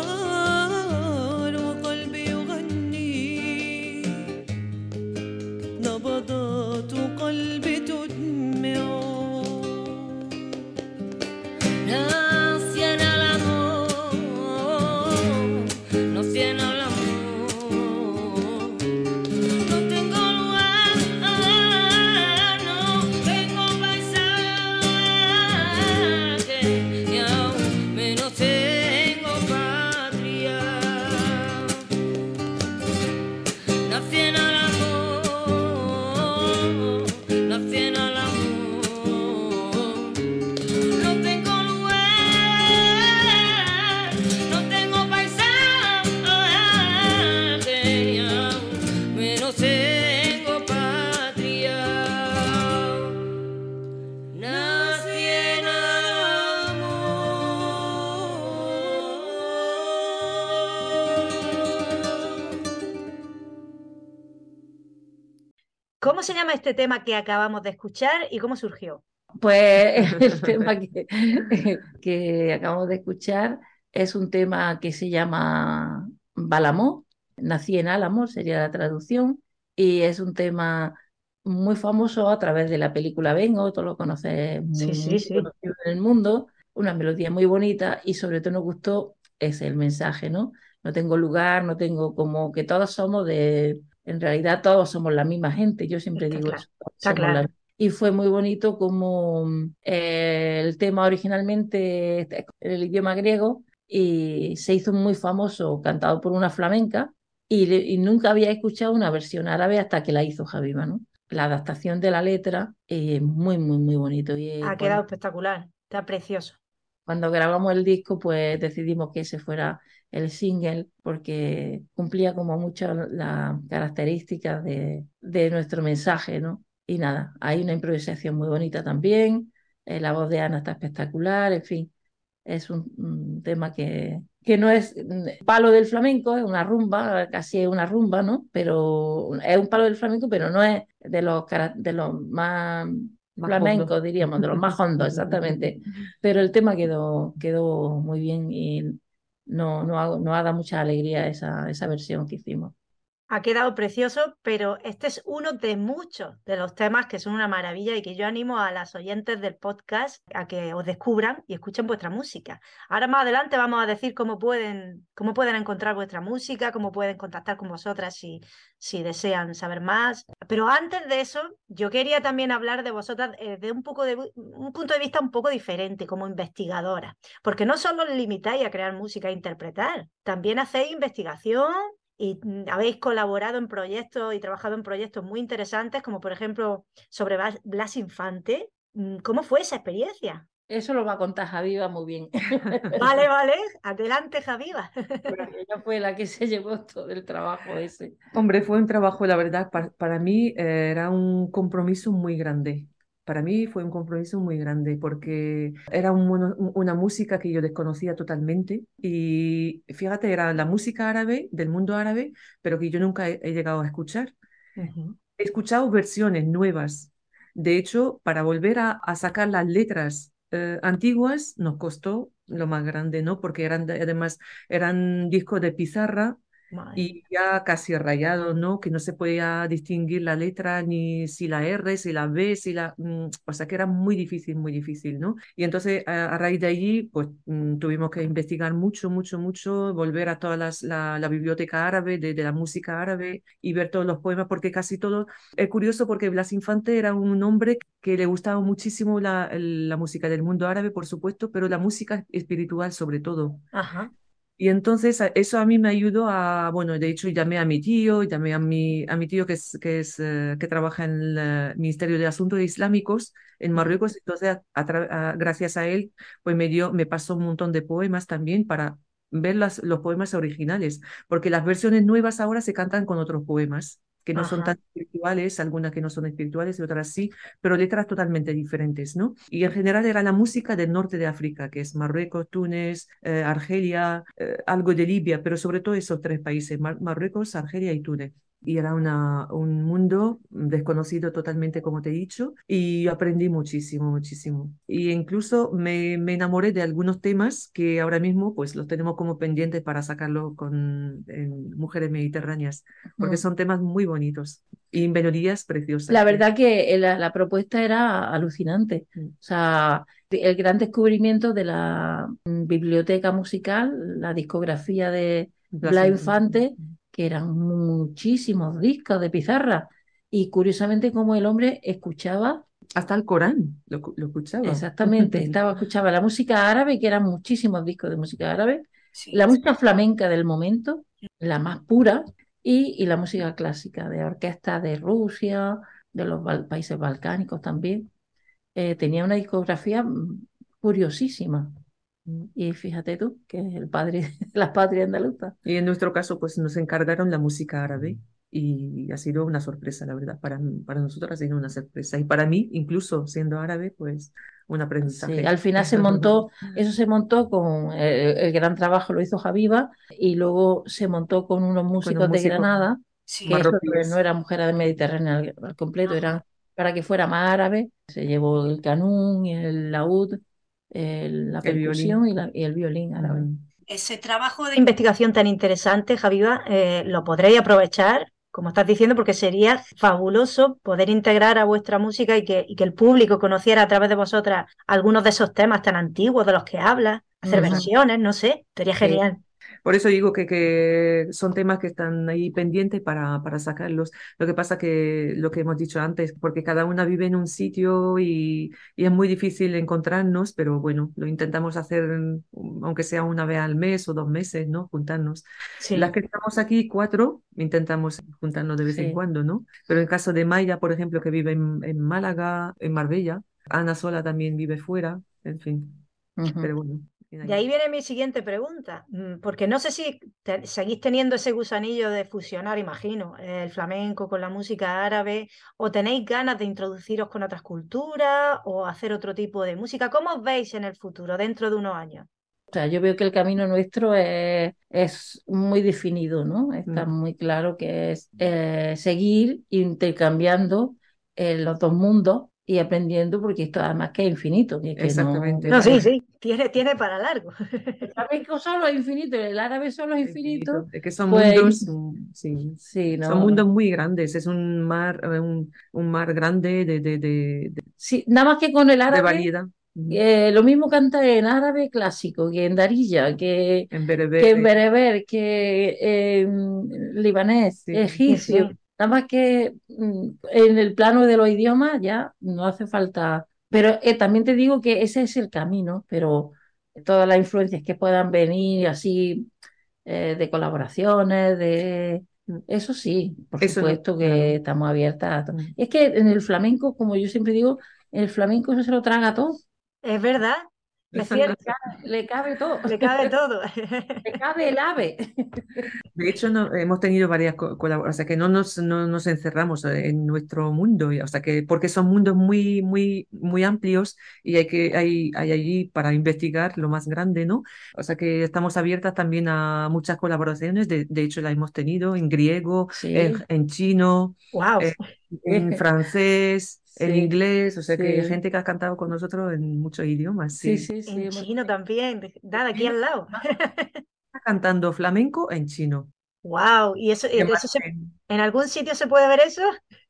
Este tema que acabamos de escuchar y cómo surgió? Pues el tema que, que acabamos de escuchar es un tema que se llama Balamó, nací en Álamo, sería la traducción, y es un tema muy famoso a través de la película Vengo, todos lo conoces, Sí, muy, sí, muy sí. conocido en el mundo, una melodía muy bonita y sobre todo nos gustó ese el mensaje, ¿no? No tengo lugar, no tengo como que todos somos de, en realidad todos somos la misma gente, yo siempre Está digo claro, eso, está la y fue muy bonito como mm, eh, el tema originalmente en el idioma griego y se hizo muy famoso cantado por una flamenca y, le- y nunca había escuchado una versión árabe hasta que la hizo Javi Manu. La adaptación de la letra es muy, muy, muy bonito. Y eh, Ha quedado espectacular, está precioso. Cuando grabamos el disco, pues decidimos que ese fuera el single porque cumplía como mucho las características de, de nuestro mensaje, ¿no? Y nada, hay una improvisación muy bonita también, eh, la voz de Ana está espectacular, en fin, es un, un tema que, que no es mm, palo del flamenco, es una rumba, casi es una rumba, ¿no? Pero es un palo del flamenco, pero no es de los, de los más Más flamencos, hondo. diríamos, de los más hondos, exactamente. Pero el tema quedó, quedó muy bien y no, no, ha, no ha dado mucha alegría esa, esa versión que hicimos. Ha quedado precioso, pero este es uno de muchos de los temas que son una maravilla y que yo animo a las oyentes del podcast a que os descubran y escuchen vuestra música. Ahora más adelante vamos a decir cómo pueden, cómo pueden encontrar vuestra música, cómo pueden contactar con vosotras si, si desean saber más. Pero antes de eso, yo quería también hablar de vosotras eh, de un poco de un punto de vista un poco diferente como investigadora, porque no solo limitáis a crear música e interpretar, también hacéis investigación y mm, habéis colaborado en proyectos y trabajado en proyectos muy interesantes, como por ejemplo sobre Blas- Infante. Mm, ¿Cómo fue esa experiencia? Eso lo va a contar Javiva muy bien. Vale, vale, adelante, Javiva. ella fue la que se llevó todo el trabajo ese. Hombre, fue un trabajo, la verdad, para, para mí eh, era un compromiso muy grande. Para mí fue un compromiso muy grande porque era un una música que yo desconocía totalmente y fíjate, era la música árabe, del mundo árabe, pero que yo nunca he, he llegado a escuchar. He escuchado versiones nuevas. De hecho, para volver a, a sacar las letras eh, antiguas nos costó lo más grande, ¿no? Porque eran, de- además, eran discos de pizarra Madre y ya casi rayado, ¿no? Que no se podía distinguir la letra, ni si la R, si la B, si la... mm, o sea que era muy difícil, muy difícil, ¿no? Y entonces a, a raíz de allí, pues mm, tuvimos que investigar mucho, mucho, mucho, volver a toda las, la, la biblioteca árabe, de, de la música árabe y ver todos los poemas, porque casi todo... Es curioso porque Blas Infante era un hombre que le gustaba muchísimo la, la música del mundo árabe, por supuesto, pero la música espiritual sobre todo. Ajá. Y entonces eso a mí me ayudó a, bueno, de hecho llamé a mi tío, llamé a mi, a mi tío que, es, que, es, eh, que trabaja en el eh, Ministerio de Asuntos Islámicos en Marruecos, entonces a- a- gracias a él pues me dio, me pasó un montón de poemas también para ver las, los poemas originales, porque las versiones nuevas ahora se cantan con otros poemas que no son tan espirituales, algunas que no son espirituales y otras sí, pero letras totalmente diferentes, ¿no? Y en general era la música del norte de África, que es Marruecos, Túnez, eh, Argelia, eh, algo de Libia, pero sobre todo esos tres países, Mar- Marruecos, Argelia y Túnez. Y era una, un mundo desconocido totalmente, como te he dicho, y aprendí muchísimo, muchísimo. Y incluso me, me enamoré de algunos temas que ahora mismo pues los tenemos como pendientes para sacarlo con Mujeres Mediterráneas, porque Mm. son temas muy bonitos y melodías preciosas. La verdad que la, la propuesta era alucinante. Mm. O sea, el gran descubrimiento de la mm, biblioteca musical, la discografía de Blas Infante, que eran muchísimos discos de pizarra. Y curiosamente, como el hombre escuchaba, Hasta el Corán lo, lo escuchaba. exactamente, estaba, escuchaba la música árabe, que eran muchísimos discos de música árabe, Sí. la música flamenca del momento, la más pura, y, y la música clásica de orquesta de Rusia, de los países balcánicos también. Eh, tenía una discografía mm, curiosísima. Y fíjate tú, que es el padre de la patria andaluza. Y en nuestro caso, pues nos encargaron la música árabe y ha sido una sorpresa, la verdad. Para, para nosotros ha sido una sorpresa. Y para mí, incluso siendo árabe, pues un aprendizaje. Sí, al final se montó, eso se montó con eh, el gran trabajo lo hizo Javiva y luego se montó con unos músicos de músicos Granada, Sí. que eso no era mujer del Mediterráneo al, al completo, eran para que fuera más árabe. Se llevó el canún, el laúd, el- la El violín. percusión y, la- y el violín árabe. Mm. Ese trabajo de investigación tan interesante, Javiva, eh, lo podréis aprovechar, como estás diciendo, porque sería fabuloso poder integrar a vuestra música y que, y que el público conociera a través de vosotras algunos de esos temas tan antiguos de los que hablas, hacer versiones, no sé, sería Sí. Por eso digo que, que son temas que están ahí pendientes para, para sacarlos. Lo que pasa que lo que hemos dicho antes, porque cada una vive en un sitio y, y es muy difícil encontrarnos, pero bueno, lo intentamos hacer, mm, aunque sea una vez al mes o dos meses, ¿no? Juntarnos. Sí. Las que estamos aquí, cuatro, intentamos juntarnos de vez en Sí. cuando, ¿no? Pero en caso de Maya, por ejemplo, que vive en, en Málaga, en Marbella, Ana Sola también vive fuera, en fin. Ujú. Pero bueno. De ahí. viene mi siguiente pregunta, mm, porque no sé si te- seguís teniendo ese gusanillo de fusionar, imagino, el flamenco con la música árabe, o tenéis ganas de introduciros con otras culturas o hacer otro tipo de música. ¿Cómo os veis en el futuro, dentro de unos años? O sea, yo veo que el camino nuestro es, es muy definido, ¿no? Está Mm. muy claro que es eh, seguir intercambiando eh, los dos mundos y aprendiendo, porque esto además que es infinito. Que, que no- Exactamente. No, sí, sí, tiene, tiene para largo. El flamenco solo es infinito, el árabe solo es infinito. Es que son Pues- mundos, sí, Sí, no. son mundos muy grandes. Es un mar, eh, un, un mar grande de, de, de, de- Sí, nada más que con el de árabe, variedad. Ujú. eh, lo mismo canta en árabe clásico, que en darilla, que, En bereber, que en bereber, que en libanés, Sí. egipcio. Nada más que mm, en el plano de los idiomas ya no hace falta. Pero eh, también te digo que ese es el camino, pero todas las influencias que puedan venir así eh, de colaboraciones, de eso sí, por Eso no, supuesto que estamos abiertas a todo. Mm. Es que en el flamenco, como yo siempre digo, el flamenco eso se lo traga todo, Es verdad, es cierto, le cabe todo, le cabe todo. le cabe el ave. De hecho, no, hemos tenido varias co- colaboraciones, o sea que no nos, no nos encerramos en nuestro mundo, y- o sea que porque son mundos muy, muy, muy amplios y hay que hay, hay allí para investigar lo más grande, ¿no? O sea que estamos abiertas también a muchas colaboraciones, de, de hecho las hemos tenido en griego, Sí, en, en chino, Wow, en francés, en inglés, o sea que sí. gente que ha cantado con nosotros en muchos idiomas, sí, sí. sí, sí, en hemos- chino también, nada, aquí al lado. Está cantando flamenco en chino. Wow, ¿y eso, eso se- en algún sitio se puede ver eso?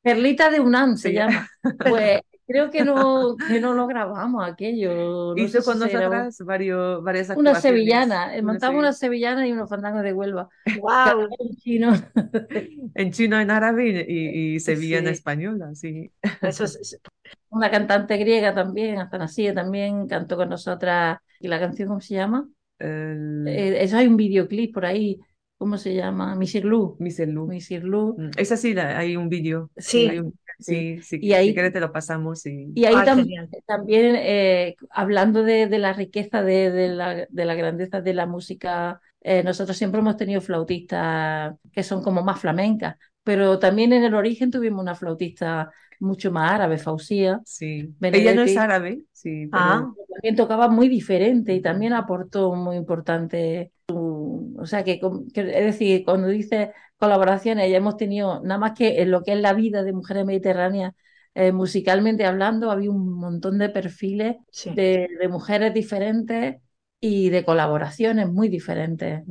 Perlita de UNAM se Sí. llama. Pues creo que no, que no lo grabamos aquello. No sé Hizo si con grabó. nosotras varios, varias Una sevillana, eh, Una montamos una sevillana y unos fandangos de Huelva. Wow, En chino. En chino, en árabe y, y, y sevillana Sí. española, sí. eso es, Una cantante griega también, Atanasía también cantó con nosotras. ¿Y la canción cómo se llama? El Eh, eso hay un videoclip por ahí. ¿Cómo se llama? Misirlu. Miselú. Misirlu. Mm, Esa sí, la- hay un vídeo. Sí. Hay un- sí, sí, Y ahí- si quieres te lo pasamos. Y... Y ahí tam- genial. también, eh, hablando de, de la riqueza, de, de la, de la grandeza de la música, eh, nosotros siempre hemos tenido flautistas que son como más flamencas, pero también en el origen tuvimos una flautista mucho más árabe, Fausía, Sí. Benedetti. Ella no es árabe, sí, pero Ah. que también tocaba muy diferente y también aportó muy importante. O sea, que, es decir, cuando dice colaboraciones, ya hemos tenido, nada más que en lo que es la vida de mujeres mediterráneas, eh, musicalmente hablando, había un montón de perfiles sí. de, de mujeres diferentes y de colaboraciones muy diferentes.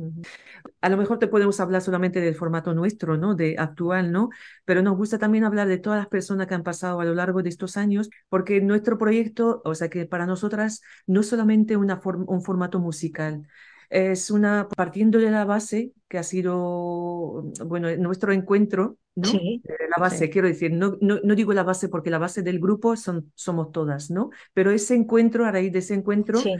A lo mejor te podemos hablar solamente del formato nuestro, ¿no? De actual, ¿no? Pero nos gusta también hablar de todas las personas que han pasado a lo largo de estos años, porque nuestro proyecto, o sea que para nosotras no es solamente una un formato musical, es una, partiendo de la base que ha sido, bueno, nuestro encuentro, ¿no? Sí, Eh, La base, Sí. quiero decir, no, no, no digo la base porque la base del grupo son, somos todas, ¿no? Pero ese encuentro, a raíz de ese encuentro, sí,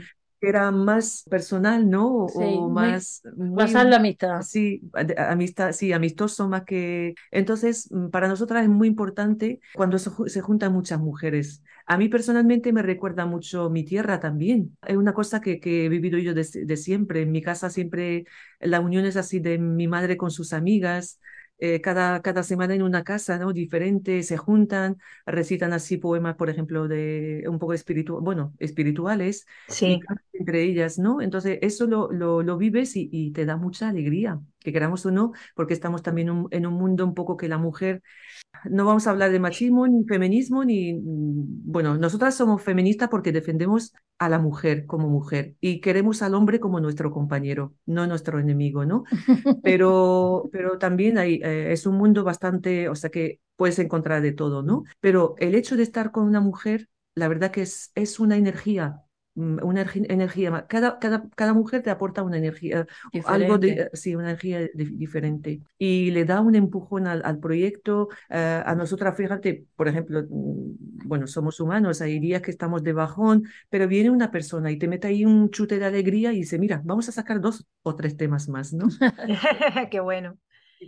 era más personal, ¿no? O, Sí, o más, Basar la amistad. Sí, amistad, sí, amistoso más que... Entonces, mm, para nosotras es muy importante cuando se, se juntan muchas mujeres. A mí personalmente me recuerda mucho mi tierra también. Es una cosa que, que he vivido yo de, de siempre. En mi casa siempre la unión es así de mi madre con sus amigas. Eh, cada, cada semana en una casa, ¿no? Diferente, se juntan, recitan así poemas, por ejemplo, de un poco espiritual, bueno, espirituales sí. entre ellas, ¿no? Entonces, eso lo, lo, lo vives y, y te da mucha alegría, que queramos o no, porque estamos también un- en un mundo un poco que la mujer, no vamos a hablar de machismo ni feminismo, ni, bueno, nosotras somos feministas porque defendemos a la mujer como mujer y queremos al hombre como nuestro compañero, no nuestro enemigo, ¿no? Pero, pero también hay, eh, es un mundo bastante, o sea que puedes encontrar de todo, ¿no? Pero el hecho de estar con una mujer, la verdad que es, es una energía una ergi- energía, cada, cada, cada mujer te aporta una energía, algo de, Diferente. sí, una energía di- diferente y le da un empujón al, al proyecto. eh, a nosotras, fíjate, por ejemplo, mm, bueno, somos humanos, hay días que estamos de bajón, pero viene una persona y te mete ahí un chute de alegría y dice, mira, vamos a sacar dos o tres temas más, ¿no? Qué bueno.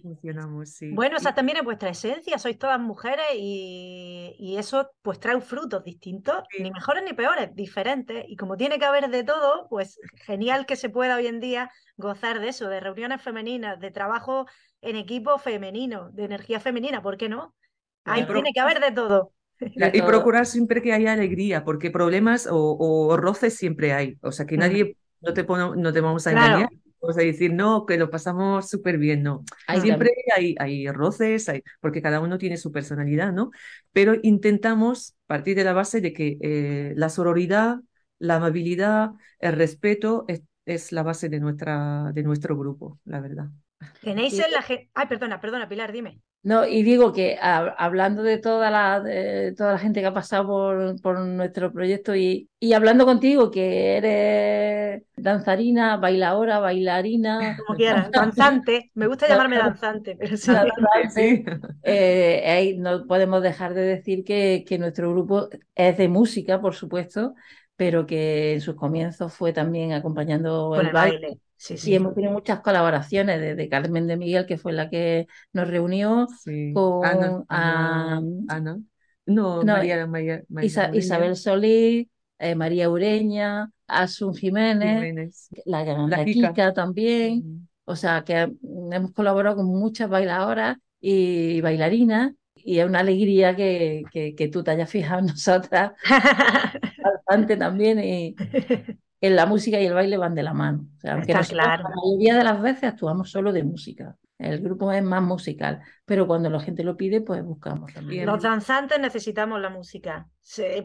Funcionamos, sí. Bueno, Y- esa también es vuestra esencia, sois todas mujeres y, y eso pues trae frutos distintos, Sí. ni mejores ni peores, diferentes. Y como tiene que haber de todo, pues genial que se pueda hoy en día gozar de eso, de reuniones femeninas, de trabajo en equipo femenino, de energía femenina, ¿por qué no? Ahí tiene que haber de todo. La- y procurar siempre que haya alegría, porque problemas o, o roces siempre hay. O sea, que nadie, no te, pone- no te vamos a Claro. engañar, vamos a decir, no, que lo pasamos súper bien, no. Siempre hay, hay roces, hay, porque cada uno tiene su personalidad, ¿no? Pero intentamos partir de la base de que eh, la sororidad, la amabilidad, el respeto es, es la base de, nuestra, de nuestro grupo, la verdad. Tenéis en la gente... Ay, perdona, perdona, Pilar, dime. No, y digo que ha- hablando de toda la, de toda la gente que ha pasado por, por nuestro proyecto y, y hablando contigo, que eres danzarina, bailadora, bailarina, Como quieras, danzante. Me gusta llamarme danzante, pero sí. Sí. eh, ahí no podemos dejar de decir que, que nuestro grupo es de música, por supuesto, pero que en sus comienzos fue también acompañando el el baile. baile. Sí, Y sí. hemos tenido muchas colaboraciones desde Carmen de Miguel, que fue la que nos reunió, Sí. con Ana, ah, Ana. No, no, María, María, María Isa- Isabel Solís, eh, María Ureña, Asun Jiménez, Jiménez. la, la La Kika. Kika también. Mm. O sea, que hemos colaborado con muchas bailadoras y bailarinas y es una alegría que, que, que tú te hayas fijado en nosotras bastante también y en la música y el baile van de la mano. O sea, aunque Está claro. la mayoría de las veces actuamos solo de música. El grupo es más musical, pero cuando la gente lo pide, pues buscamos también. Los danzantes necesitamos la música.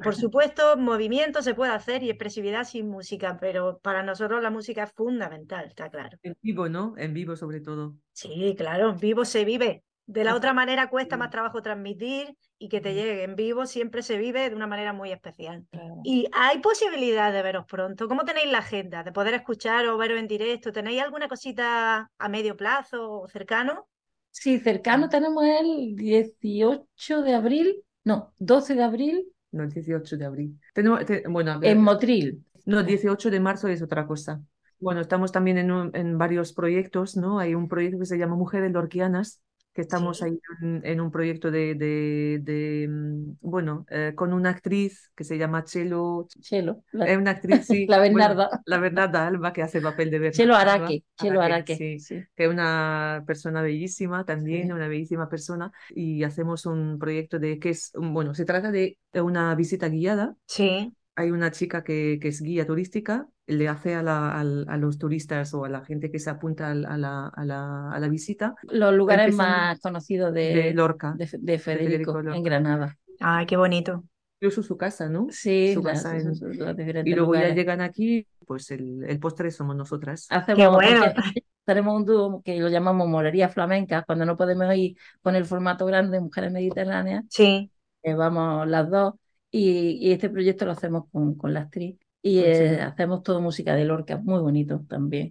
Por supuesto, movimiento se puede hacer y expresividad sin música, pero para nosotros la música es fundamental, está claro. En vivo, ¿no? En vivo sobre todo. Sí, claro, en vivo se vive. De la otra manera cuesta más trabajo transmitir y que te llegue. En vivo siempre se vive de una manera muy especial. Claro. Y hay posibilidad de veros pronto. ¿Cómo tenéis la agenda? ¿De poder escuchar o veros en directo? ¿Tenéis alguna cosita a medio plazo o cercano? Sí, cercano tenemos el 18 de abril, no, 12 de abril No, el 18 de abril. Tenemos, te- bueno, en Motril. no, 18 de marzo es otra cosa. Bueno, estamos también en, un- en varios proyectos, ¿no? Hay un proyecto que se llama Mujeres Lorquianas, que estamos Sí. ahí en, en un proyecto de, de, de, mm, bueno, eh, con una actriz que se llama Chelo, Chelo, la, es una actriz, sí, la bueno, Bernarda. la Bernarda Alba, que hace papel de Bernarda Chelo. Araque, Chelo Araque, Araque. sí. sí. que es una persona bellísima también, una bellísima persona, y hacemos un proyecto de que es, bueno, se trata de una visita guiada. Sí. Hay una chica que, que es guía turística, le hace a, la- al- a los turistas o a la gente que se apunta a la, a la, a la visita Los lugares más conocidos de de, Lorca, de, de Federico, Federico Lorca. en Granada. Ay, qué bonito. incluso su casa, ¿no? Sí, Su casa en- diferentes Y luego ya lugares. llegan aquí, pues el, el postre somos nosotras. Hacemos, bueno. porque tenemos un dúo que lo llamamos Morería Flamenca, cuando no podemos ir con el formato grande Mujeres Mediterráneas, Sí. eh, vamos las dos y, y este proyecto lo hacemos con, con la actriz y Pues sí. eh, hacemos todo música de Lorca, muy bonito también.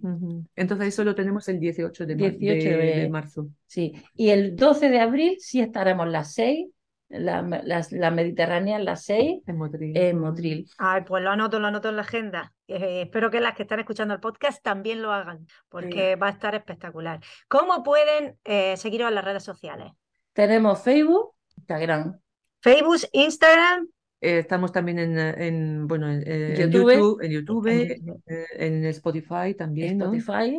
Entonces eso lo tenemos el 18 de, mar- 18 de- de- de marzo. Sí, y el 12 de abril sí estaremos las seis, la, las, la Mediterránea las seis En Motril. en Motril. Ay, pues lo anoto, lo anoto en la agenda. Eh, espero que las que están escuchando el podcast también lo hagan, porque va a estar espectacular. ¿Cómo pueden eh, seguiros en las redes sociales? Tenemos Facebook, Instagram, Facebook, Instagram, Eh, estamos también en, eh, en, bueno, en, eh, en YouTube. YouTube, en YouTube, en- en Spotify también, ¿no? Spotify.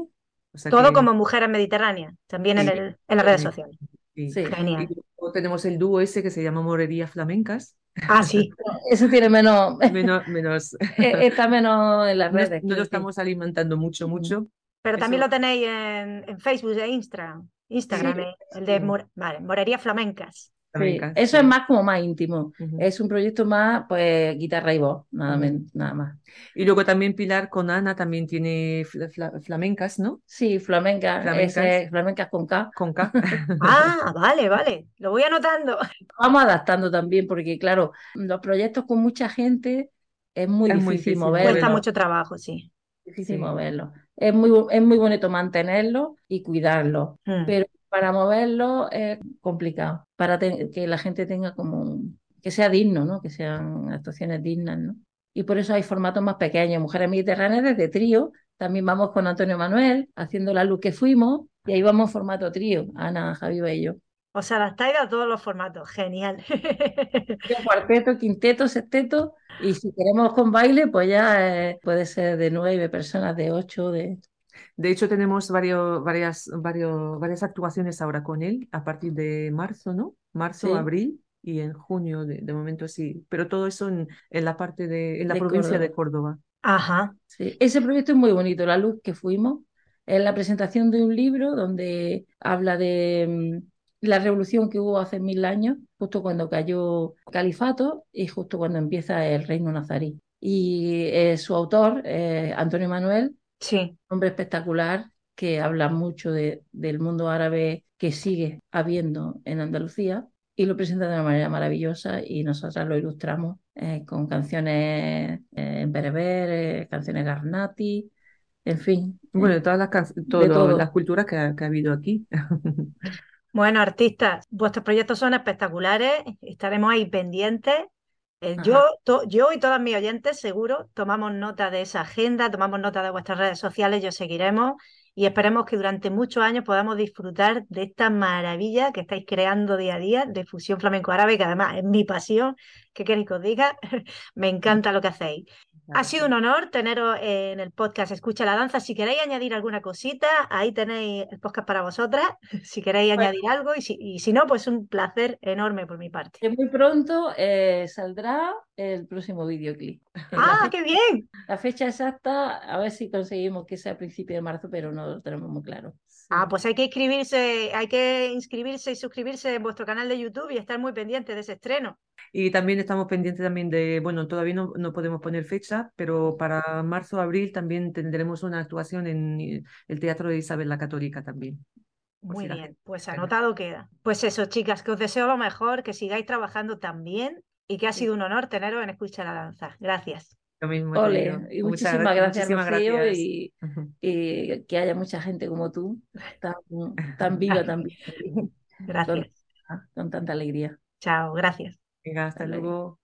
O sea todo que- como Mujeres Mediterráneas, también en, el- en las redes sociales. sí. Sí. Genial. Y luego tenemos el dúo ese que se llama Morerías Flamencas, Ah, sí. Eso tiene menos, menos, menos está menos en las no, redes. no quiero lo estamos alimentando mucho, mucho. Pero también lo tenéis en, en Facebook e Instagram. Instagram, Sí, el de. More- vale, Morerías Flamencas. Sí, Eso es más como más íntimo. Ujú. Es un proyecto más, pues, guitarra y voz, nada, Ujú. men- nada más. Y luego también Pilar con Ana también tiene fla- fla- flamencas, ¿no? Sí, flamenca, Flamencas. ese- flamencas con K. Con K. Ah, vale, vale. Lo voy anotando. Vamos adaptando también, porque claro, los proyectos con mucha gente, es muy Es muy difícil difícil moverlo. Cuesta mucho trabajo, sí. difícil Sí. moverlo. Es muy, es muy bonito mantenerlo y cuidarlo, Mm. pero para moverlo es complicado, para que la gente tenga como un- que sea digno, ¿no? Que sean actuaciones dignas, ¿no? Y por eso hay formatos más pequeños. Mujeres Mediterráneas desde trío, también vamos con Antonio Manuel haciendo la luz que fuimos y ahí vamos formato trío, Ana, Javi y yo. Os adaptáis a todos los formatos, genial. Cuarteto, quinteto, sexteto y si queremos con baile, pues ya eh, puede ser de nueve personas, de ocho, de... De hecho, tenemos varios, varias, varios, varias actuaciones ahora con él a partir de marzo, ¿no? Marzo, Sí. abril y en junio, de, de momento sí. Pero todo eso en, en la parte de, en la De provincia Córdoba. de Córdoba. Ajá. Sí, ese proyecto es muy bonito, La Luz que fuimos. Es la presentación de un libro donde habla de mm, la revolución que hubo hace mil años, justo cuando cayó el califato y justo cuando empieza el reino nazarí. Y eh, su autor, eh, Antonio Manuel, Sí. hombre espectacular que habla mucho de- del mundo árabe que sigue habiendo en Andalucía y lo presenta de una manera maravillosa y nosotras lo ilustramos eh, con canciones eh, en bereber, eh, canciones garnati, en fin. eh, Bueno, de todas las, can- todo lo- todo. las culturas que ha, que ha habido aquí. Bueno, artistas, vuestros proyectos son espectaculares, estaremos ahí pendientes. Eh, yo, to- yo y todas mis oyentes seguro tomamos nota de esa agenda, tomamos nota de vuestras redes sociales, yo seguiremos y esperemos que durante muchos años podamos disfrutar de esta maravilla que estáis creando día a día de fusión flamenco árabe, que además es mi pasión. ¿Qué queréis que os diga? Me encanta lo que hacéis. Ha sido un honor teneros en el podcast Escucha la Danza. Si queréis añadir alguna cosita, ahí tenéis el podcast para vosotras. Si queréis Bueno. añadir algo y si, y si no, pues un placer enorme por mi parte. Que muy pronto eh, saldrá el próximo videoclip. ¡Ah, qué bien! la fecha exacta, a ver si conseguimos que sea a principios de marzo, pero no lo tenemos muy claro. Ah, pues hay que inscribirse, hay que inscribirse y suscribirse en vuestro canal de YouTube y estar muy pendiente de ese estreno. Y también estamos pendientes también de, bueno, todavía no, no podemos poner fecha, pero para marzo, abril también tendremos una actuación en eh, el Teatro de Isabel la Católica también. Muy bien, gente pues anotado queda. Pues eso, chicas, que os deseo lo mejor, que sigáis trabajando tan bien y que ha sido un honor teneros en Escucha la Danza. Gracias. Lo mismo Ole, y muchísimas gra- gracias, muchísimas Rocío, gracias. y, que haya mucha gente como tú, tan, tan viva también, con, Gracias. con tanta alegría. Chao, gracias. Venga, hasta, hasta luego. luego.